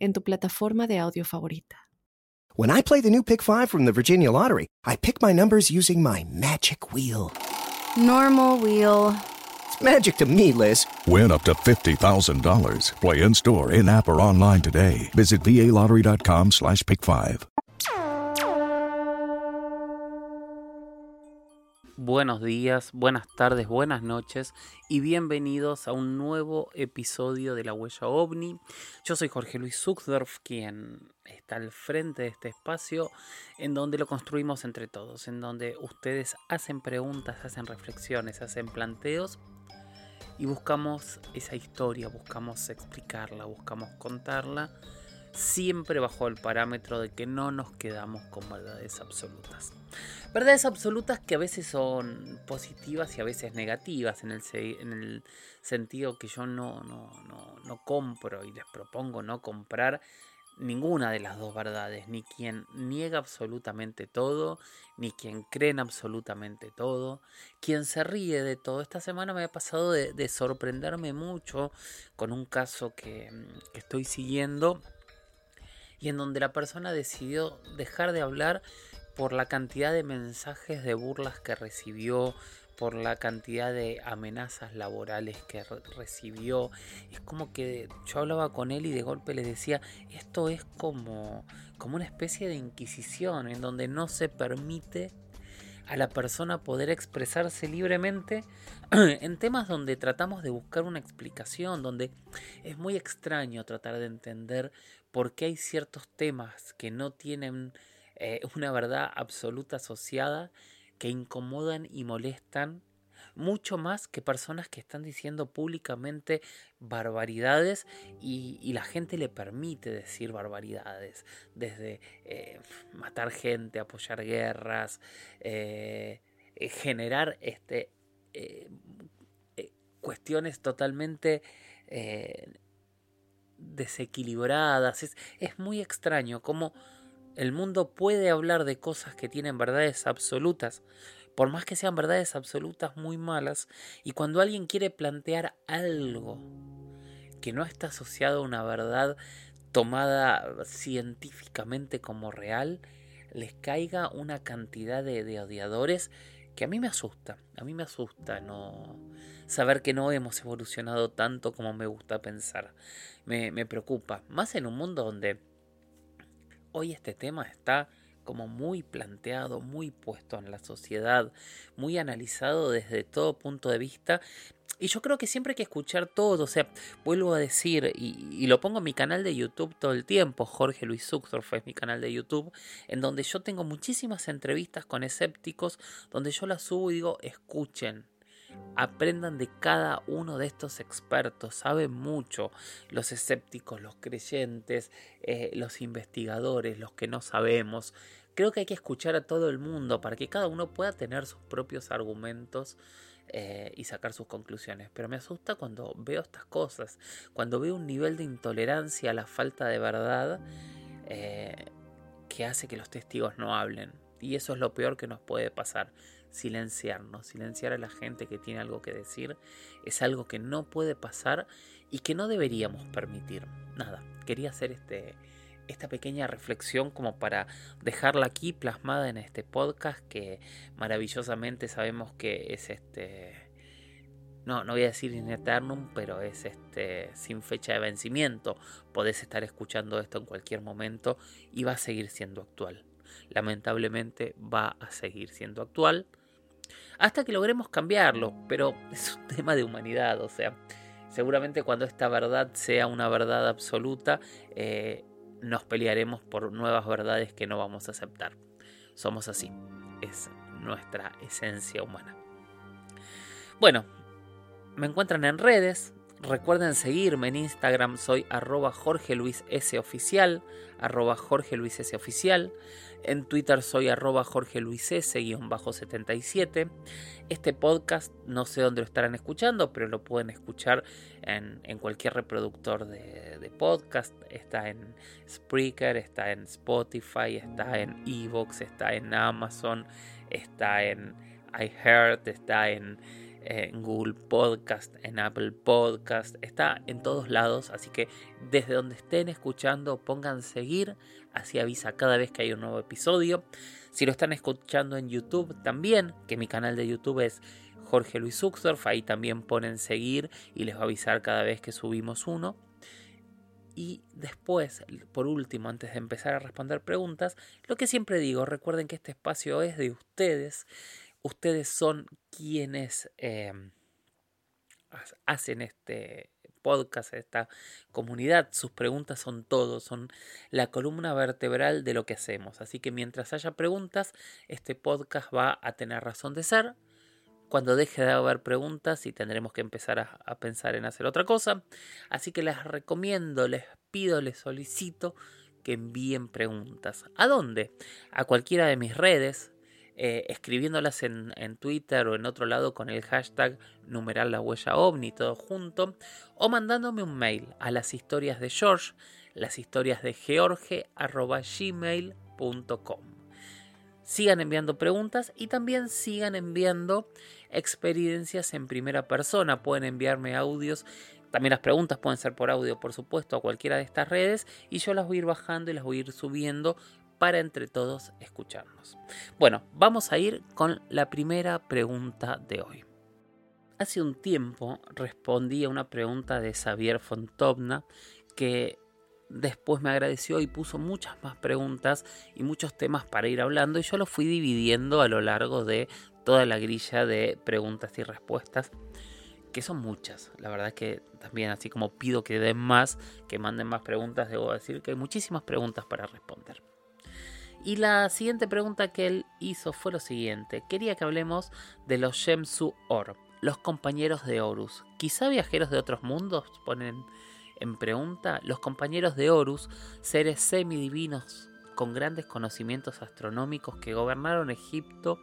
en tu plataforma de audio favorita. When I play the new Pick 5 from the Virginia Lottery, I pick my numbers using my magic wheel. Normal wheel. It's magic to me, Liz. Win up to $50,000. Play in store, in app, or online today. Visit VALottery.com slash pick 5. Buenos días, buenas tardes, buenas noches y bienvenidos a un nuevo episodio de La Huella OVNI. Yo soy Jorge Luis Zuckdorf, quien está al frente de este espacio en donde lo construimos entre todos, en donde ustedes hacen preguntas, hacen reflexiones, hacen planteos y buscamos esa historia, buscamos explicarla, buscamos contarla, siempre bajo el parámetro de que no nos quedamos con verdades absolutas. Verdades absolutas que a veces son positivas y a veces negativas, en el, en el sentido que yo no, no, no, no compro y les propongo no comprar ninguna de las dos verdades, ni quien niega absolutamente todo, ni quien cree en absolutamente todo, quien se ríe de todo. Esta semana me ha pasado de, sorprenderme mucho con un caso que estoy siguiendo y en donde la persona decidió dejar de hablar por la cantidad de mensajes de burlas que recibió, por la cantidad de amenazas laborales que recibió. Es como que yo hablaba con él y de golpe le decía, esto es como, como una especie de inquisición en donde no se permite a la persona poder expresarse libremente en temas donde tratamos de buscar una explicación, donde es muy extraño tratar de entender por qué hay ciertos temas que no tienen eh, una verdad absoluta asociada que incomodan y molestan mucho más que personas que están diciendo públicamente barbaridades y, la gente le permite decir barbaridades, desde eh, matar gente, apoyar guerras, eh, generar este, cuestiones totalmente desequilibradas. Es, es muy extraño cómo el mundo puede hablar de cosas que tienen verdades absolutas, por más que sean verdades absolutas muy malas, y cuando alguien quiere plantear algo que no está asociado a una verdad tomada científicamente como real, les caiga una cantidad de, odiadores que a mí me asusta, a mí me asusta no saber que no hemos evolucionado tanto como me gusta pensar. Me, me preocupa, más en un mundo donde Hoy este tema está como muy planteado, muy puesto en la sociedad, muy analizado desde todo punto de vista. Y yo creo que siempre hay que escuchar todo, o sea, vuelvo a decir, y, lo pongo en mi canal de YouTube todo el tiempo, Jorge Luis Zuckdorf es mi canal de YouTube, en donde yo tengo muchísimas entrevistas con escépticos, donde yo las subo y digo, escuchen, Aprendan de cada uno de estos expertos, saben mucho los escépticos, los creyentes, eh, los investigadores, los que no sabemos. Creo que hay que escuchar a todo el mundo para que cada uno pueda tener sus propios argumentos eh, y sacar sus conclusiones. Pero me asusta cuando veo estas cosas, cuando veo un nivel de intolerancia a la falta de verdad eh, que hace que los testigos no hablen. Y eso es lo peor que nos puede pasar silenciarnos, silenciar a la gente que tiene algo que decir, es algo que no puede pasar y que no deberíamos permitir. Nada, quería hacer este, esta pequeña reflexión como para dejarla aquí plasmada en este podcast que maravillosamente sabemos que es este no, no voy a decir in eternum, pero es este sin fecha de vencimiento. Podés estar escuchando esto en cualquier momento y va a seguir siendo actual. Lamentablemente va a seguir siendo actual hasta que logremos cambiarlo, pero es un tema de humanidad, o sea, seguramente cuando esta verdad sea una verdad absoluta, eh, nos pelearemos por nuevas verdades que no vamos a aceptar. Somos así, es nuestra esencia humana. Bueno, me encuentran en redes, Recuerden seguirme en Instagram, soy arroba Jorge Luis S. Oficial, arroba Jorge Luis S. Oficial. En Twitter soy arroba Jorge Luis S-77. Este podcast no sé dónde lo estarán escuchando, pero lo pueden escuchar en, cualquier reproductor de, de, podcast. Está en Spreaker, está en Spotify, está en Evox, está en Amazon, está en iHeart, está en en Google Podcast, en Apple Podcast, está en todos lados, así que desde donde estén escuchando pongan seguir, así avisa cada vez que hay un nuevo episodio. Si lo están escuchando en YouTube también, que mi canal de YouTube es Jorge Luis Uxdorf, ahí también ponen seguir y les va a avisar cada vez que subimos uno. Y después, por último, antes de empezar a responder preguntas, lo que siempre digo, recuerden que este espacio es de ustedes ustedes son quienes em, hacen este podcast, esta comunidad. Sus preguntas son todo, son la columna vertebral de lo que hacemos. Así que mientras haya preguntas, este podcast va a tener razón de ser. Cuando deje de haber preguntas y tendremos que empezar a, a pensar en hacer otra cosa. Así que les recomiendo, les pido, les solicito que envíen preguntas. ¿A dónde? A cualquiera de mis redes, eh, escribiéndolas en, Twitter o en otro lado con el hashtag numeral la huella ovni, todo junto, o mandándome un mail a las historias de George, las historias de George gmail.com. Sigan enviando preguntas y también sigan enviando experiencias en primera persona. Pueden enviarme audios también las preguntas pueden ser por audio, por supuesto, a cualquiera de estas redes y yo las voy a ir bajando y las voy a ir subiendo para entre todos escucharnos. Bueno, vamos a ir con la primera pregunta de hoy. Hace un tiempo respondí a una pregunta de Xavier Fontobna que después me agradeció y puso muchas más preguntas y muchos temas para ir hablando y yo lo fui dividiendo a lo largo de toda la grilla de preguntas y respuestas que son muchas. La verdad que también así como pido que den más, que manden más preguntas, debo decir que hay muchísimas preguntas para responder. Y la siguiente pregunta que él hizo fue lo siguiente. Quería que hablemos de los Shemsu Or, los compañeros de Horus. Quizá viajeros de otros mundos, ponen en pregunta. Los compañeros de Horus, seres semidivinos con grandes conocimientos astronómicos que gobernaron Egipto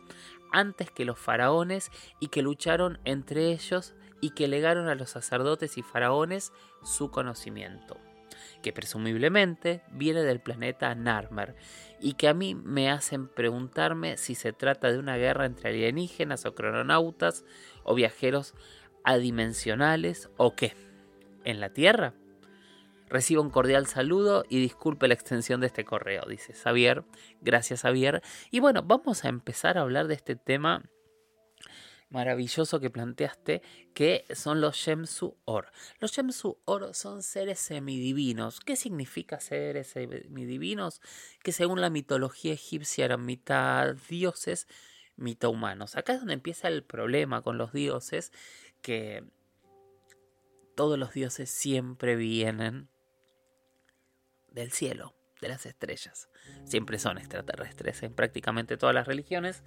antes que los faraones y que lucharon entre ellos y que legaron a los sacerdotes y faraones su conocimiento que presumiblemente viene del planeta Narmer, y que a mí me hacen preguntarme si se trata de una guerra entre alienígenas o crononautas o viajeros adimensionales o qué. ¿En la Tierra? Recibo un cordial saludo y disculpe la extensión de este correo, dice Xavier. Gracias, Xavier. Y bueno, vamos a empezar a hablar de este tema maravilloso que planteaste, que son los Shemsu Or. Los Shemsu Or son seres semidivinos. ¿Qué significa seres semidivinos? Que según la mitología egipcia eran mitad dioses, mitad humanos. Acá es donde empieza el problema con los dioses, que todos los dioses siempre vienen del cielo, de las estrellas. Siempre son extraterrestres en prácticamente todas las religiones.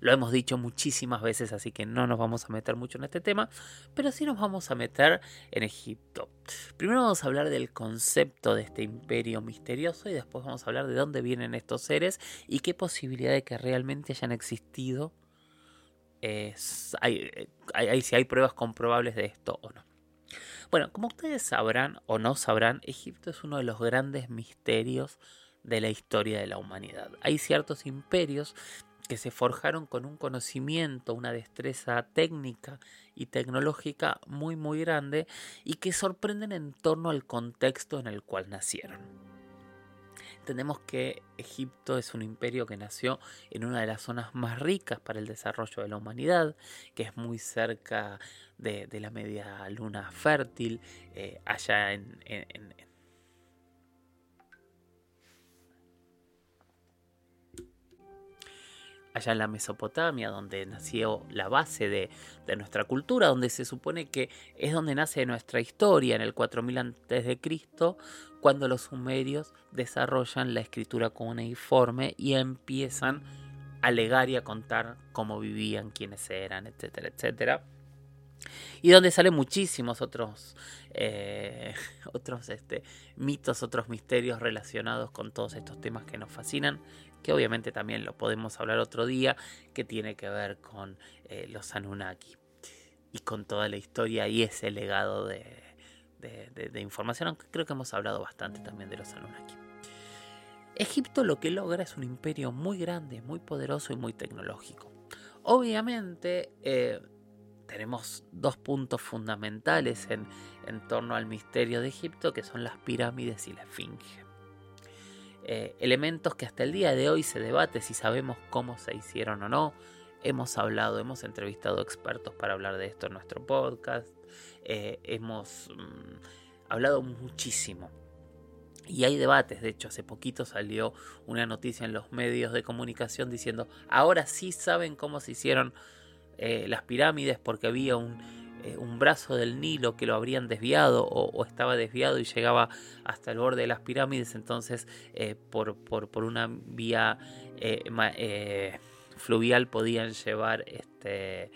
Lo hemos dicho muchísimas veces, así que no nos vamos a meter mucho en este tema, pero sí nos vamos a meter en Egipto. Primero vamos a hablar del concepto de este imperio misterioso y después vamos a hablar de dónde vienen estos seres y qué posibilidad de que realmente hayan existido. si hay pruebas comprobables de esto o no. Bueno, como ustedes sabrán o no sabrán, Egipto es uno de los grandes misterios de la historia de la humanidad. Hay ciertos imperios que se forjaron con un conocimiento, una destreza técnica y tecnológica muy muy grande y que sorprenden en torno al contexto en el cual nacieron. Entendemos que Egipto es un imperio que nació en una de las zonas más ricas para el desarrollo de la humanidad, que es muy cerca de, la media luna fértil, eh, allá en, allá en la Mesopotamia, donde nació la base de, nuestra cultura, donde se supone que es donde nace nuestra historia, en el 4000 a.C., cuando los sumerios desarrollan la escritura cuneiforme y empiezan a legar y a contar cómo vivían, quiénes eran, etcétera, etcétera. y donde salen muchísimos otros, eh, otros este, mitos, otros misterios relacionados con todos estos temas que nos fascinan, que obviamente también lo podemos hablar otro día, que tiene que ver con eh, los Anunnaki y con toda la historia y ese legado de, información, aunque creo que hemos hablado bastante también de los Anunnaki. Egipto lo que logra es un imperio muy grande, muy poderoso y muy tecnológico. Obviamente eh, tenemos dos puntos fundamentales en, en, torno al misterio de Egipto, que son las pirámides y la esfinge. Eh, elementos que hasta el día de hoy se debate si sabemos cómo se hicieron o no. Hemos hablado, hemos entrevistado expertos para hablar de esto en nuestro podcast. Eh, hemos mm, hablado muchísimo. Y hay debates, de hecho, hace poquito salió una noticia en los medios de comunicación diciendo, ahora sí saben cómo se hicieron eh, las pirámides porque había un, eh, un, brazo del Nilo que lo habrían desviado o, estaba desviado y llegaba hasta el borde de las pirámides, entonces por, por, por, una vía fluvial podían llevar este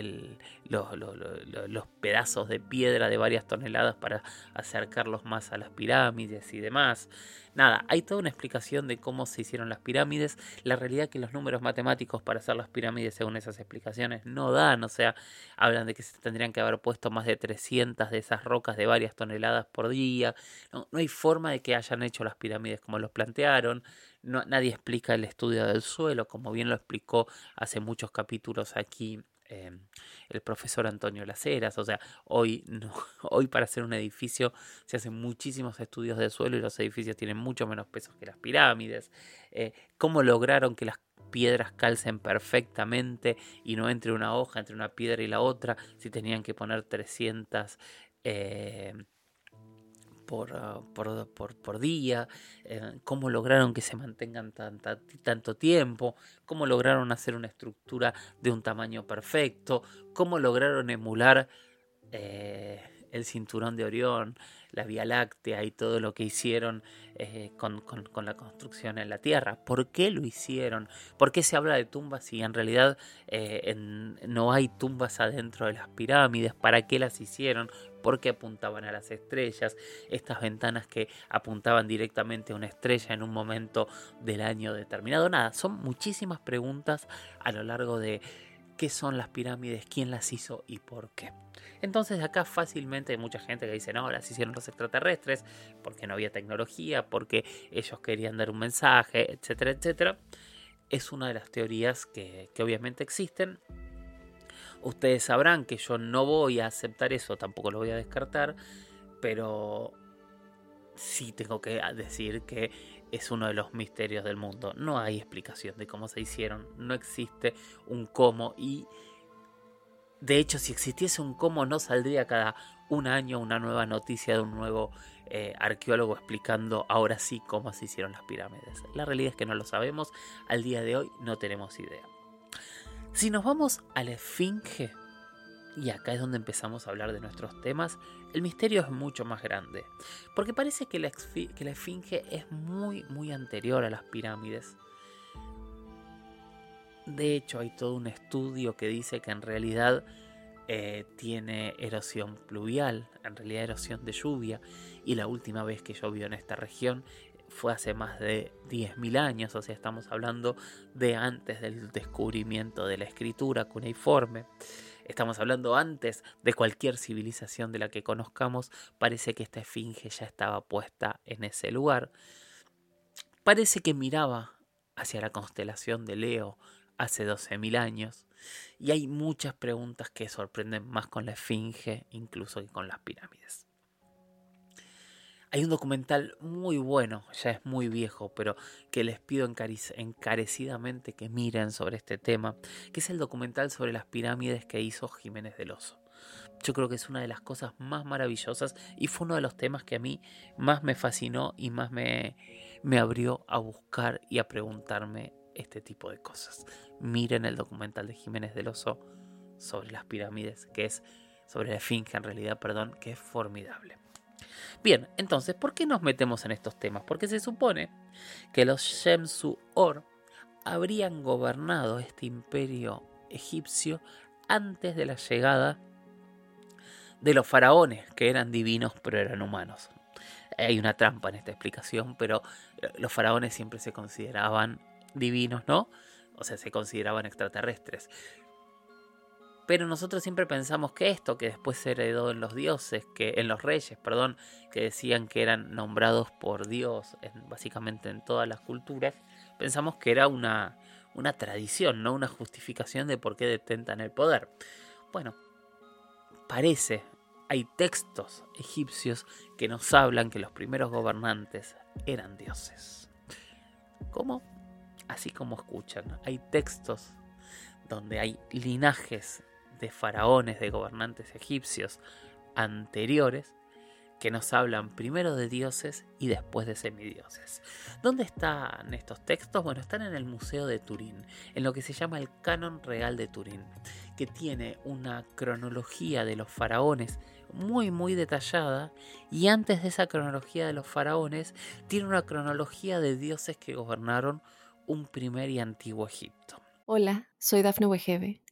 los, pedazos de piedra de varias toneladas para acercarlos más a las pirámides y demás. Nada, hay toda una explicación de cómo se hicieron las pirámides. La realidad es que los números matemáticos para hacer las pirámides según esas explicaciones no dan. O sea, hablan de que se tendrían que haber puesto más de 300 de esas rocas de varias toneladas por día. No, hay forma de que hayan hecho las pirámides como los plantearon. No, nadie explica el estudio del suelo, como bien lo explicó hace muchos capítulos aquí Em, el profesor Antonio Laceras. O sea, hoy, hoy para hacer un edificio se hacen muchísimos estudios de suelo y los edificios tienen mucho menos peso que las pirámides. Eh, ¿Cómo lograron que las piedras calcen perfectamente y no entre una hoja entre una piedra y la otra? Si tenían que poner 300 Ah, por, por, por, día, eh, cómo lograron que se mantengan tanto tiempo, cómo lograron hacer una estructura de un tamaño perfecto, cómo lograron emular eh, el cinturón de Orión, la Vía Láctea y todo lo que hicieron eh, con, la construcción en la Tierra. ¿Por qué lo hicieron? ¿Por qué se habla de tumbas si en realidad no hay tumbas adentro de las pirámides? ¿Para qué las hicieron? porque apuntaban a las estrellas, estas ventanas que apuntaban directamente a una estrella en un momento del año determinado. Nada, son muchísimas preguntas a lo largo de qué son las pirámides, quién las hizo y por qué. Entonces acá fácilmente hay mucha gente que dice, no, las hicieron los extraterrestres, porque no había tecnología, porque ellos querían dar un mensaje, etcétera, etcétera. Es una de las teorías que, que obviamente existen Ustedes sabrán que yo no voy a aceptar eso, tampoco lo voy a descartar, pero sí tengo que decir que es uno de los misterios del mundo. No hay explicación de cómo se hicieron, no existe un cómo y de hecho si existiese un cómo no saldría cada un año una nueva noticia de un nuevo eh, arqueólogo explicando ahora sí cómo se hicieron las pirámides. La realidad es que no lo sabemos, al día de hoy no tenemos idea. Si nos vamos a la Esfinge, y acá es donde empezamos a hablar de nuestros temas, el misterio es mucho más grande. Porque parece que la, que Esfinge es muy, muy anterior a las pirámides. De hecho, hay todo un estudio que dice que en realidad eh, tiene erosión pluvial, en realidad erosión de lluvia, y la última vez que llovió en esta región fue hace más de 10.000 años, o sea, estamos hablando de antes del descubrimiento de la escritura cuneiforme. Estamos hablando antes de cualquier civilización de la que conozcamos, parece que esta esfinge ya estaba puesta en ese lugar. Parece que miraba hacia la constelación de Leo hace 12.000 años, y hay muchas preguntas que sorprenden más con la esfinge incluso que con las pirámides. Hay un documental muy bueno, ya es muy viejo, pero que les pido encarecidamente que miren sobre este tema, que es el documental sobre las pirámides que hizo Jiménez del Oso. Yo creo que es una de las cosas más maravillosas y fue uno de los temas que a mí más me fascinó y más me, me abrió a buscar y a preguntarme este tipo de cosas. Miren el documental de Jiménez del Oso sobre las pirámides, que es sobre la finca en realidad, perdón, que es formidable. Bien, entonces, ¿por qué nos metemos en estos temas? Porque se supone que los Shemsu Or habrían gobernado este imperio egipcio antes de la llegada de los faraones, que eran divinos pero eran humanos. Hay una trampa en esta explicación, pero eh, los faraones siempre se consideraban divinos, ¿no? O sea, se consideraban extraterrestres. Pero nosotros siempre pensamos que esto, que después se heredó en los dioses, que en los reyes, perdón, que decían que eran nombrados por Dios, básicamente en todas las culturas, pensamos que era una, una tradición, no una justificación de por qué detentan el poder. Bueno, parece, hay textos egipcios que nos hablan que los primeros gobernantes eran dioses. ¿Cómo? Así como escuchan, hay textos donde hay linajes de faraones, de gobernantes egipcios anteriores, que nos hablan primero de dioses y después de semidioses. ¿Dónde están estos textos? Bueno, están en el Museo de Turín, en lo que se llama el Canon Real de Turín, que tiene una cronología de los faraones muy muy detallada y antes de esa cronología de los faraones tiene una cronología de dioses que gobernaron un primer y antiguo Egipto. Hola, soy Dafne Wegebe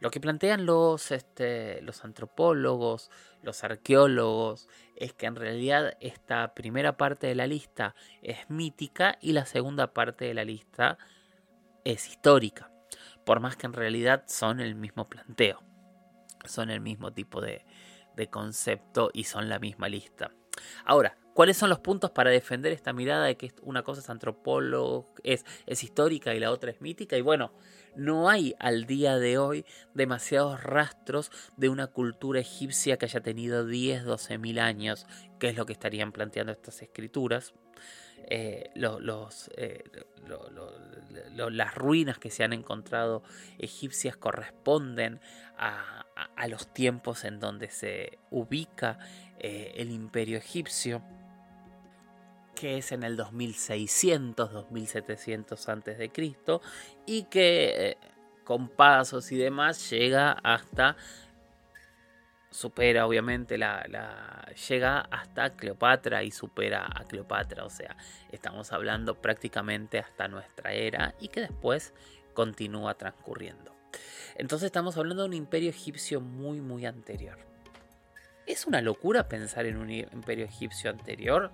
Lo que plantean los, este, los antropólogos, los arqueólogos, es que en realidad esta primera parte de la lista es mítica y la segunda parte de la lista es histórica. Por más que en realidad son el mismo planteo, son el mismo tipo de, de concepto y son la misma lista. Ahora, ¿Cuáles son los puntos para defender esta mirada de que una cosa es antropólogo, es, es histórica y la otra es mítica? Y bueno, no hay al día de hoy demasiados rastros de una cultura egipcia que haya tenido 10, 12 mil años, que es lo que estarían planteando estas escrituras. Eh, eh, las ruinas que se han encontrado egipcias corresponden a, los tiempos en donde se ubica eh, el imperio egipcio que es en el 2600, 2700 antes de Cristo y que con pasos y demás llega hasta supera obviamente la, llega hasta Cleopatra y supera a Cleopatra, o sea, estamos hablando prácticamente hasta nuestra era y que después continúa transcurriendo. Entonces estamos hablando de un imperio egipcio muy muy anterior. ¿Es una locura pensar en un imperio egipcio anterior?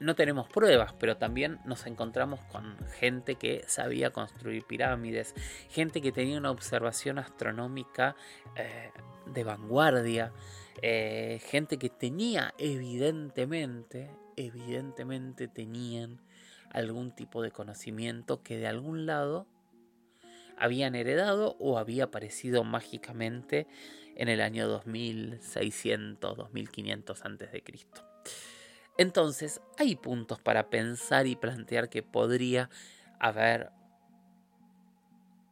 No tenemos pruebas, pero también nos encontramos con gente que sabía construir pirámides, gente que tenía una observación astronómica eh, de vanguardia, eh, gente que tenía evidentemente, evidentemente tenían algún tipo de conocimiento que de algún lado habían heredado o había aparecido mágicamente en el año 2600, 2500 antes de. Entonces, hay puntos para pensar y plantear que podría haber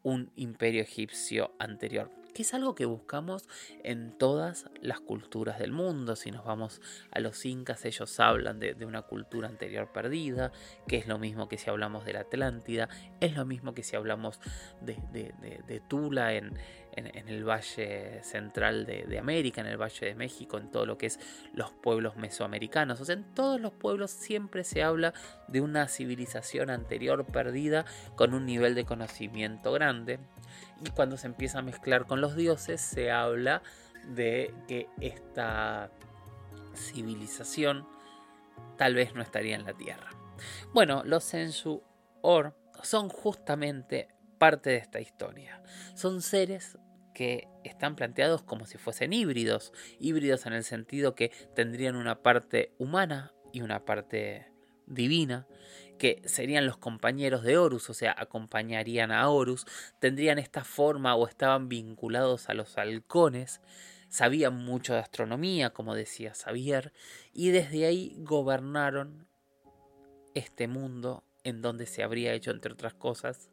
un imperio egipcio anterior, que es algo que buscamos en todas las culturas del mundo. Si nos vamos a los incas, ellos hablan de, una cultura anterior perdida, que es lo mismo que si hablamos de la Atlántida, es lo mismo que si hablamos de Tula en, en, el Valle Central de, América, en el Valle de México, en todo lo que es los pueblos mesoamericanos. O sea, en todos los pueblos siempre se habla de una civilización anterior perdida con un nivel de conocimiento grande. Y cuando se empieza a mezclar con los dioses, se habla de que esta civilización tal vez no estaría en la Tierra. Bueno, los Sensu Or son justamente parte de esta historia. Son seres que están planteados como si fuesen híbridos, híbridos en el sentido que tendrían una parte humana y una parte divina, que serían los compañeros de Horus, o sea, acompañarían a Horus, tendrían esta forma o estaban vinculados a los halcones, sabían mucho de astronomía, como decía Xavier, y desde ahí gobernaron este mundo en donde se habría hecho, entre otras cosas,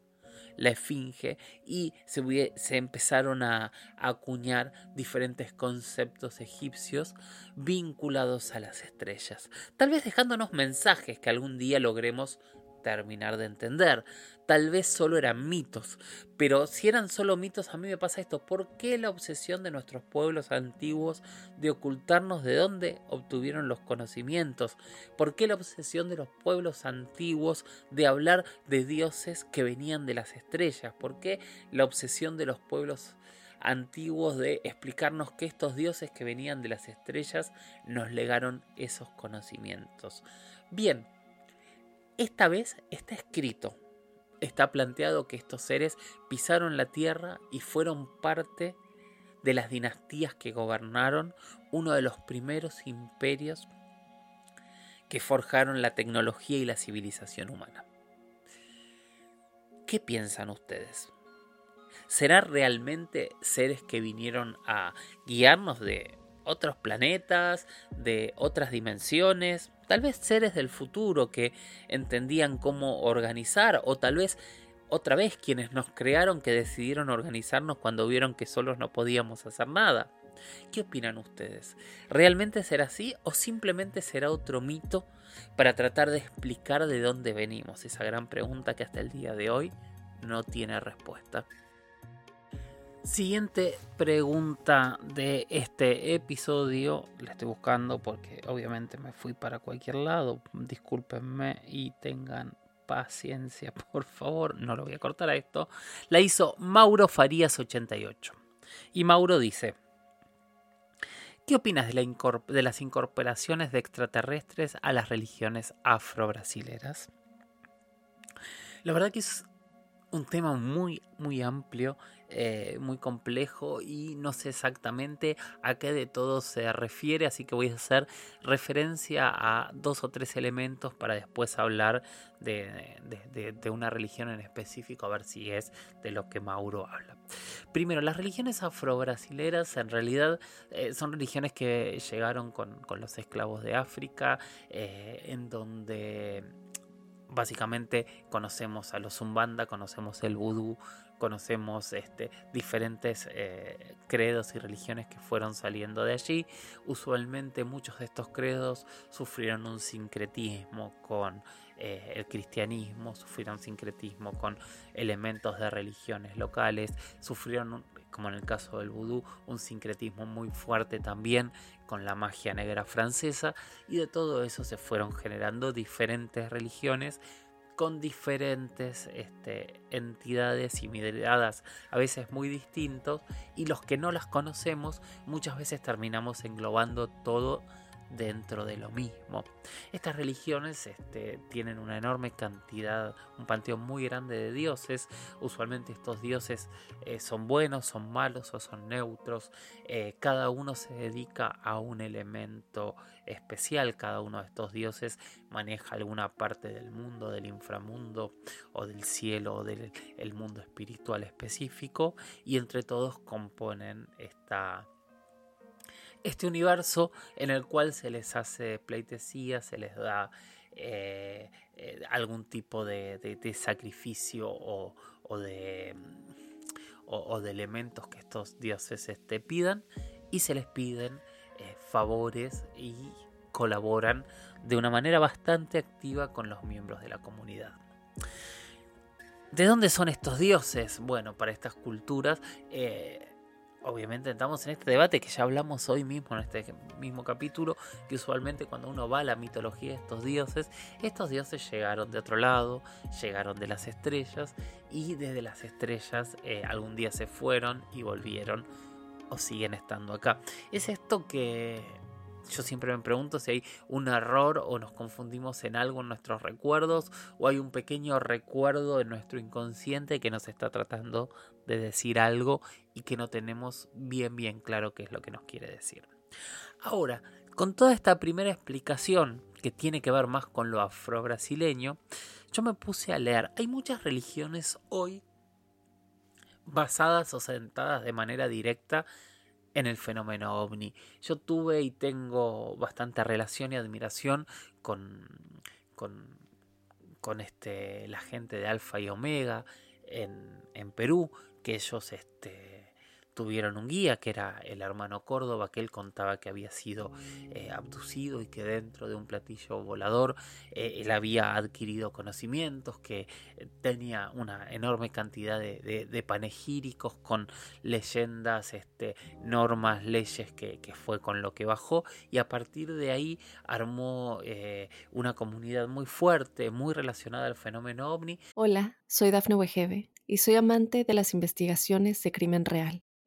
la esfinge y se, se empezaron a, a acuñar diferentes conceptos egipcios vinculados a las estrellas, tal vez dejándonos mensajes que algún día logremos terminar de entender. Tal vez solo eran mitos, pero si eran solo mitos, a mí me pasa esto. ¿Por qué la obsesión de nuestros pueblos antiguos de ocultarnos de dónde obtuvieron los conocimientos? ¿Por qué la obsesión de los pueblos antiguos de hablar de dioses que venían de las estrellas? ¿Por qué la obsesión de los pueblos antiguos de explicarnos que estos dioses que venían de las estrellas nos legaron esos conocimientos? Bien, esta vez está escrito, está planteado que estos seres pisaron la tierra y fueron parte de las dinastías que gobernaron uno de los primeros imperios que forjaron la tecnología y la civilización humana. ¿Qué piensan ustedes? ¿Será realmente seres que vinieron a guiarnos de otros planetas, de otras dimensiones, tal vez seres del futuro que entendían cómo organizar o tal vez otra vez quienes nos crearon que decidieron organizarnos cuando vieron que solos no podíamos hacer nada. ¿Qué opinan ustedes? ¿Realmente será así o simplemente será otro mito para tratar de explicar de dónde venimos? Esa gran pregunta que hasta el día de hoy no tiene respuesta. Siguiente pregunta de este episodio. La estoy buscando porque obviamente me fui para cualquier lado. Discúlpenme y tengan paciencia, por favor. No lo voy a cortar a esto. La hizo Mauro Farías 88. Y Mauro dice: ¿Qué opinas de las incorporaciones de extraterrestres a las religiones afro-brasileras? La verdad que es un tema muy, muy amplio eh, muy complejo y no sé exactamente a qué de todo se refiere, así que voy a hacer referencia a dos o tres elementos para después hablar de, una religión en específico, a ver si es de lo que Mauro habla. Primero, las religiones afro-brasileras en realidad eh, son religiones que llegaron con, los esclavos de África, eh, en donde básicamente conocemos a los Umbanda, conocemos el vudú, conocemos este, diferentes eh, credos y religiones que fueron saliendo de allí. Usualmente muchos de estos credos sufrieron un sincretismo con eh, el cristianismo, sufrieron sincretismo con elementos de religiones locales, sufrieron, como en el caso del vudú, un sincretismo muy fuerte también con la magia negra francesa y de todo eso se fueron generando diferentes religiones con diferentes este, entidades y miradas a veces muy distintos y los que no las conocemos muchas veces terminamos englobando todo dentro de lo mismo. Estas religiones este, tienen una enorme cantidad, un panteón muy grande de dioses. Usualmente estos dioses eh, son buenos, son malos o son neutros. Eh, cada uno se dedica a un elemento especial. Cada uno de estos dioses maneja alguna parte del mundo, del inframundo o del cielo o del el mundo espiritual específico. Y entre todos componen esta este universo en el cual se les hace pleitesía, se les da eh, eh, algún tipo de, sacrificio o, de, o, de, elementos que estos dioses este, pidan y se les piden eh, favores y colaboran de una manera bastante activa con los miembros de la comunidad. ¿De dónde son estos dioses? Bueno, para estas culturas obviamente estamos en este debate que ya hablamos hoy mismo en este mismo capítulo, que usualmente cuando uno va a la mitología de estos dioses, estos dioses llegaron de otro lado, llegaron de las estrellas y desde las estrellas eh, algún día se fueron y volvieron o siguen estando acá. Es esto que yo siempre me pregunto si hay un error o nos confundimos en algo en nuestros recuerdos o hay un pequeño recuerdo en nuestro inconsciente que nos está tratando de decir algo y que no tenemos bien bien claro qué es lo que nos quiere decir. Ahora, con toda esta primera explicación que tiene que ver más con lo afro-brasileño, yo me puse a leer. Hay muchas religiones hoy basadas o sentadas de manera directa en el fenómeno ovni. Yo tuve y tengo bastante relación y admiración con, con, este, la gente de Alfa y Omega, en, en Perú, que ellos este, tuvieron un guía que era el hermano Córdoba, que él contaba que había sido eh, abducido y que dentro de un platillo volador eh, él había adquirido conocimientos, que eh, tenía una enorme cantidad de, panegíricos con leyendas, este, normas, leyes que, fue con lo que bajó y a partir de ahí armó una comunidad muy fuerte, muy relacionada al fenómeno ovni. Hola, soy Dafne Wegebe y soy amante de las investigaciones de crimen real.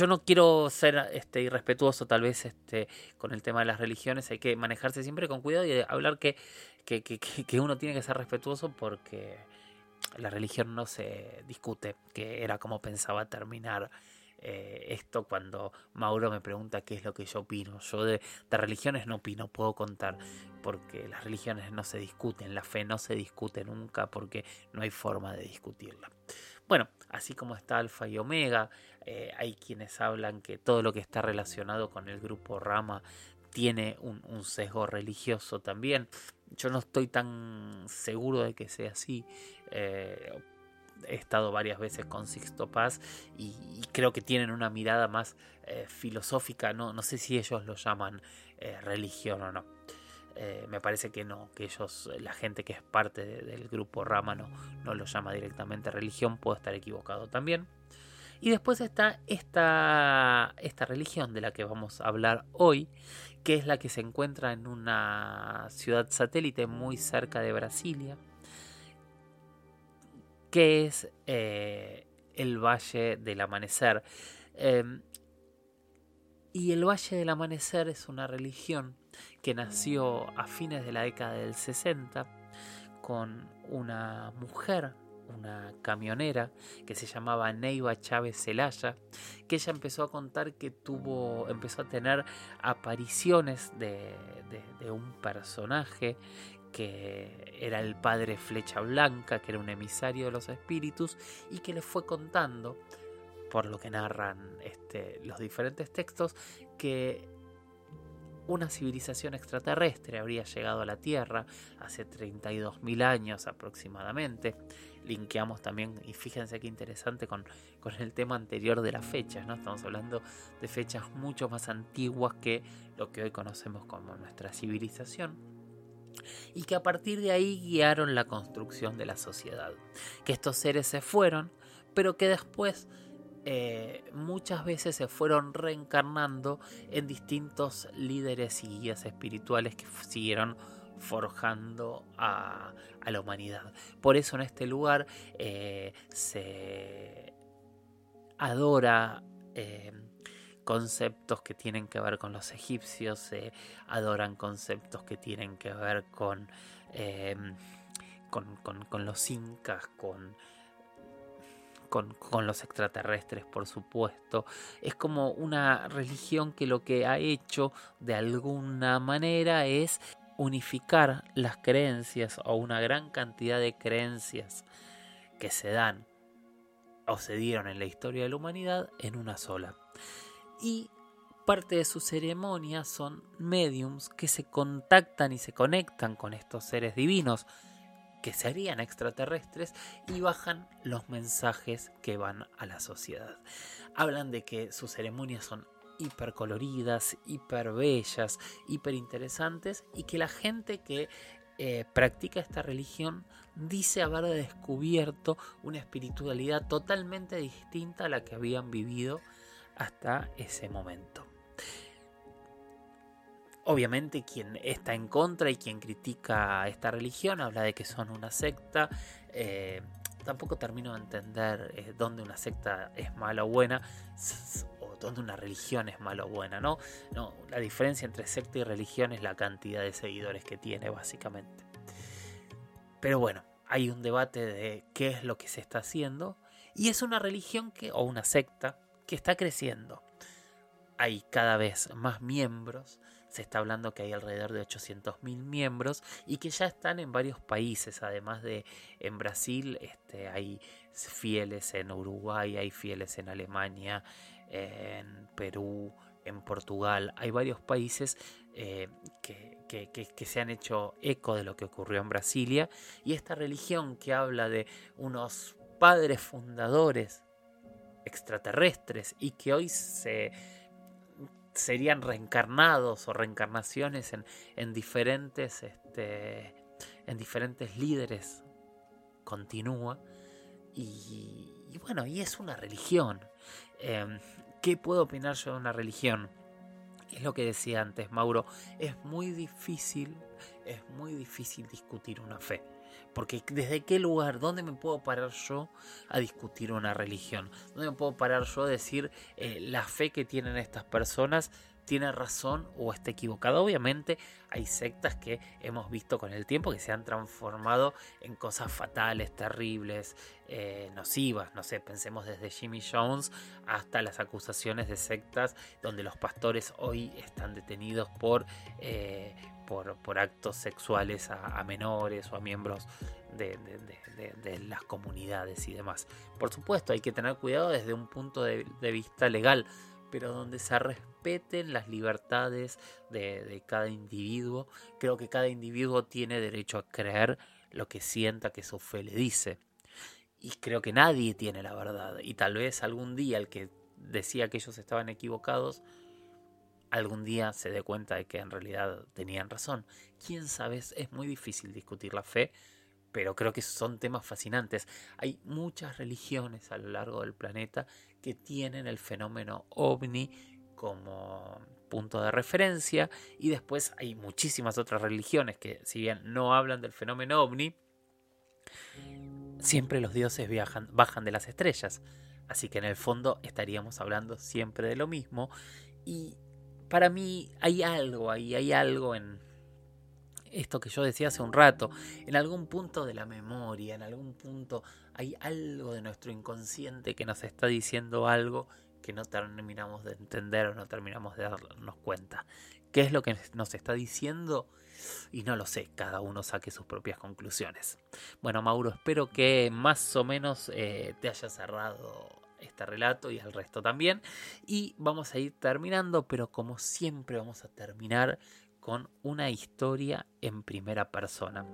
yo no quiero ser este, irrespetuoso tal vez este, con el tema de las religiones, hay que manejarse siempre con cuidado y hablar que, que, que, que, uno tiene que ser respetuoso porque la religión no se discute, que era como pensaba terminar eh, esto cuando Mauro me pregunta qué es lo que yo opino. Yo de, de, religiones no opino, puedo contar, porque las religiones no se discuten, la fe no se discute nunca porque no hay forma de discutirla. Bueno, así como está Alfa y Omega, eh, hay quienes hablan que todo lo que está relacionado con el grupo Rama tiene un, sesgo religioso también. Yo no estoy tan seguro de que sea así. Eh, he estado varias veces con Sixto Paz y, creo que tienen una mirada más eh, filosófica. No, no sé si ellos lo llaman religión o no. Me parece que no, que ellos, la gente que es parte del grupo Rama no, lo llama directamente religión, puedo estar equivocado también. Y después está esta, esta religión de la que vamos a hablar hoy, que es la que se encuentra en una ciudad satélite muy cerca de Brasilia, que es eh, el Valle del Amanecer. Em, y el Valle del Amanecer es una religión que nació a fines de la década del 60 con una mujer, una camionera que se llamaba Neiva Chávez Celaya, que ella empezó a contar que tuvo, empezó a tener apariciones de, de un personaje que era el padre Flecha Blanca, que era un emisario de los espíritus, y que le fue contando, por lo que narran este, los diferentes textos, que una civilización extraterrestre habría llegado a la Tierra hace 32.000 años aproximadamente. Linkeamos también, y fíjense qué interesante con, con el tema anterior de las fechas, ¿no? Estamos hablando de fechas mucho más antiguas que lo que hoy conocemos como nuestra civilización y que a partir de ahí guiaron la construcción de la sociedad. Que estos seres se fueron, pero que después eh, muchas veces se fueron reencarnando en distintos líderes y guías espirituales que siguieron forjando a, la humanidad. Por eso en este lugar eh, se adora eh, conceptos que tienen que ver con los egipcios, se adoran conceptos que tienen que ver con, con los incas, con con, los extraterrestres, por supuesto. Es como una religión que lo que ha hecho de alguna manera es unificar las creencias o una gran cantidad de creencias que se dan o se dieron en la historia de la humanidad en una sola. Y parte de sus ceremonias son mediums que se contactan y se conectan con estos seres divinos que serían extraterrestres y bajan los mensajes que van a la sociedad. Hablan de que sus ceremonias son hiper coloridas, hiper bellas, hiper interesantes y que la gente que eh, practica esta religión dice haber descubierto una espiritualidad totalmente distinta a la que habían vivido hasta ese momento. Obviamente quien está en contra y quien critica esta religión habla de que son una secta. Eh, tampoco termino de entender eh, dónde una secta es mala o buena o dónde una religión es mala o buena, ¿no? No, la diferencia entre secta y religión es la cantidad de seguidores que tiene básicamente. Pero bueno, hay un debate de qué es lo que se está haciendo y es una religión que o una secta que está creciendo. Hay cada vez más miembros, se está hablando que hay alrededor de 800.000 miembros y que ya están en varios países, además de en Brasil, este, hay fieles en Uruguay, hay fieles en Alemania, en Perú, en Portugal, hay varios países eh, que, que, se han hecho eco de lo que ocurrió en Brasilia. Y esta religión que habla de unos padres fundadores extraterrestres y que hoy se serían reencarnados o reencarnaciones en, en diferentes este, en diferentes líderes continúa. Y, bueno y es una religión. Em, ¿qué puedo opinar yo de una religión? es lo que decía antes Mauro es muy difícil es muy difícil discutir una fe porque desde qué lugar, dónde me puedo parar yo a discutir una religión, dónde me puedo parar yo a decir eh, la fe que tienen estas personas tiene razón o está equivocada. Obviamente hay sectas que hemos visto con el tiempo que se han transformado en cosas fatales, terribles, eh, nocivas. No sé, pensemos desde Jimmy Jones hasta las acusaciones de sectas donde los pastores hoy están detenidos por, eh, por, actos sexuales a, menores o a miembros de, las comunidades y demás. Por supuesto, hay que tener cuidado desde un punto de, vista legal, pero donde se respeten las libertades de, cada individuo. Creo que cada individuo tiene derecho a creer lo que sienta que su fe le dice. Y creo que nadie tiene la verdad. Y tal vez algún día el que decía que ellos estaban equivocados algún día se dé cuenta de que en realidad tenían razón. Quién sabe, es muy difícil discutir la fe, pero creo que son temas fascinantes. Hay muchas religiones a lo largo del planeta que tienen el fenómeno ovni como punto de referencia y después hay muchísimas otras religiones que si bien no hablan del fenómeno ovni, siempre los dioses viajan, bajan de las estrellas. Así que en el fondo estaríamos hablando siempre de lo mismo y para mí hay algo ahí, hay algo en esto que yo decía hace un rato, en algún punto de la memoria, en algún punto hay algo de nuestro inconsciente que nos está diciendo algo que no terminamos de entender o no terminamos de darnos cuenta. ¿Qué es lo que nos está diciendo? Y no lo sé, cada uno saque sus propias conclusiones. Bueno, Mauro, espero que más o menos eh, te haya cerrado este relato y al resto también. Y vamos a ir terminando, pero como siempre vamos a terminar con una historia en primera persona.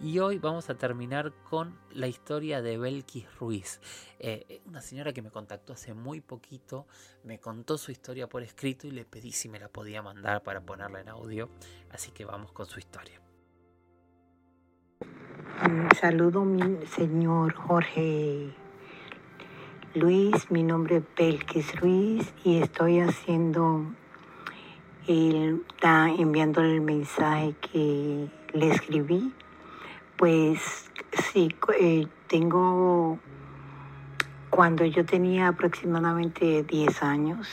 Y hoy vamos a terminar con la historia de Belkis Ruiz, eh, una señora que me contactó hace muy poquito, me contó su historia por escrito y le pedí si me la podía mandar para ponerla en audio, así que vamos con su historia. Saludo mi señor Jorge Luis, mi nombre es Belkis Ruiz y estoy haciendo, el, está enviando el mensaje que le escribí. Pues sí, eh, tengo, cuando yo tenía aproximadamente 10 años,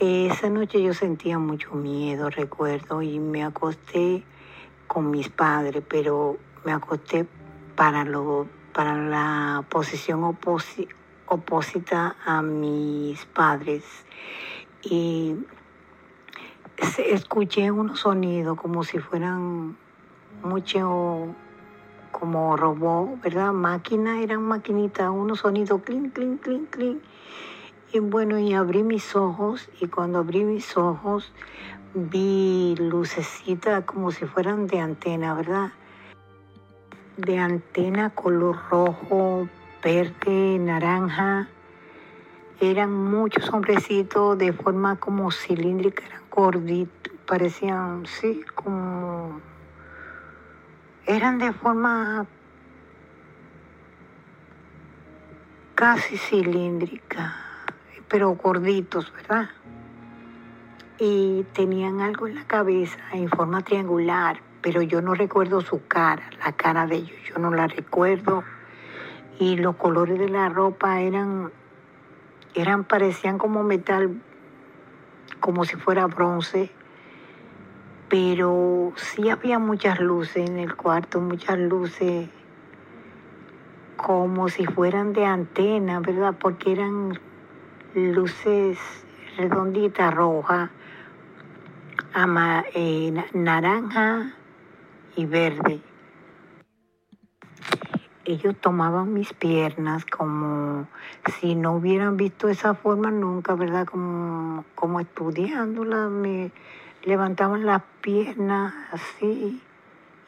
esa noche yo sentía mucho miedo, recuerdo, y me acosté con mis padres, pero me acosté para, lo, para la posición oposición opósita a mis padres y escuché unos sonidos como si fueran mucho como robot, ¿verdad? Máquina, eran maquinitas, unos sonidos clink, clink, clink, clink. Y bueno, y abrí mis ojos y cuando abrí mis ojos vi lucecitas como si fueran de antena, ¿verdad? De antena color rojo, verde, naranja. Eran muchos hombrecitos de forma como cilíndrica, eran gorditos, parecían, sí, como... Eran de forma casi cilíndrica, pero gorditos, ¿verdad? Y tenían algo en la cabeza en forma triangular, pero yo no recuerdo su cara, la cara de ellos, yo no la recuerdo y los colores de la ropa eran, eran parecían como metal, como si fuera bronce, pero sí había muchas luces en el cuarto, muchas luces como si fueran de antena, ¿verdad? Porque eran luces redonditas, roja, ama- eh, na- naranja y verde. Ellos tomaban mis piernas como si no hubieran visto esa forma nunca, ¿verdad? Como, como estudiándola, me levantaban las piernas así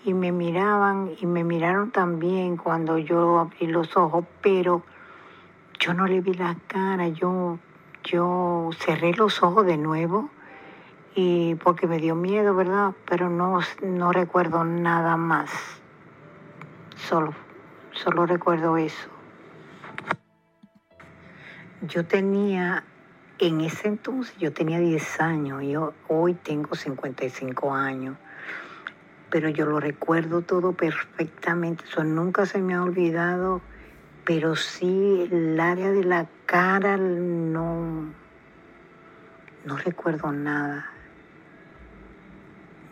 y me miraban y me miraron también cuando yo abrí los ojos, pero yo no le vi la cara, yo, yo cerré los ojos de nuevo y porque me dio miedo, ¿verdad? Pero no, no recuerdo nada más. Solo, solo recuerdo eso. Yo tenía, en ese entonces yo tenía 10 años, yo hoy tengo 55 años, pero yo lo recuerdo todo perfectamente, eso nunca se me ha olvidado, pero sí el área de la cara no, no recuerdo nada.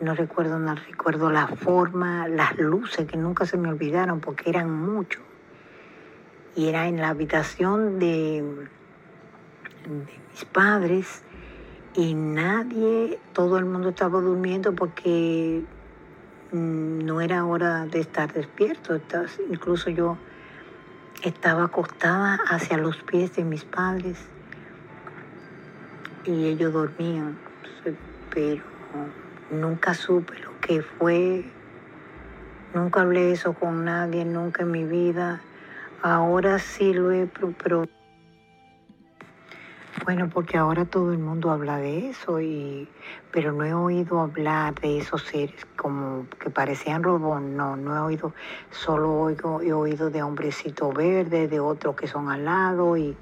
No recuerdo nada, recuerdo la forma, las luces que nunca se me olvidaron porque eran muchos. Y era en la habitación de, de mis padres y nadie, todo el mundo estaba durmiendo porque mm, no era hora de estar despierto. Incluso yo estaba acostada hacia los pies de mis padres y ellos dormían, pero nunca supe lo que fue, nunca hablé eso con nadie, nunca en mi vida. Ahora sí lo he, pero, bueno, porque ahora todo el mundo habla de eso, y, pero no he oído hablar de esos seres como que parecían robots, no, no he oído, solo oigo, he oído de hombrecito verde, de otros que son alados, y,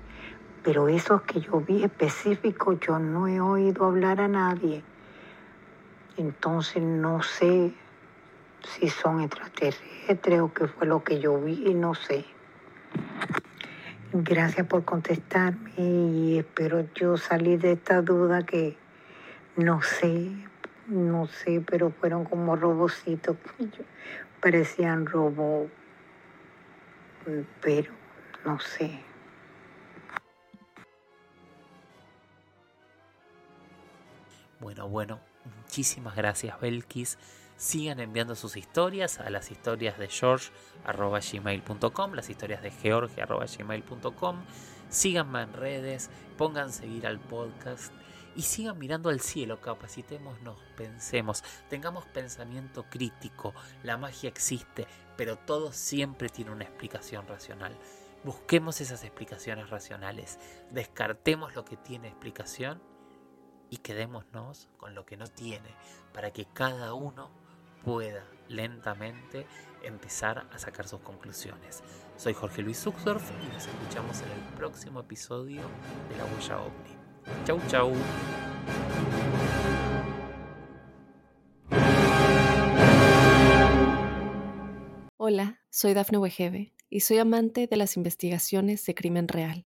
pero esos que yo vi específicos, yo no he oído hablar a nadie. Entonces no sé si son extraterrestres o qué fue lo que yo vi, no sé. Gracias por contestarme y espero yo salir de esta duda que no sé, no sé, pero fueron como robocitos, parecían robots, pero no sé. Bueno, bueno, muchísimas gracias Belkis. Sigan enviando sus historias a las historias de George arroba gmail.com, las historias de George arroba gmail.com. Síganme en redes, pongan seguir al podcast y sigan mirando al cielo, capacitémonos, pensemos, tengamos pensamiento crítico. La magia existe, pero todo siempre tiene una explicación racional. Busquemos esas explicaciones racionales, descartemos lo que tiene explicación y quedémonos con lo que no tiene para que cada uno pueda lentamente empezar a sacar sus conclusiones. Soy Jorge Luis Zuxdorf y nos escuchamos en el próximo episodio de La Huella OVNI. Chau chau. Hola, soy Dafne Wegebe y soy amante de las investigaciones de crimen real.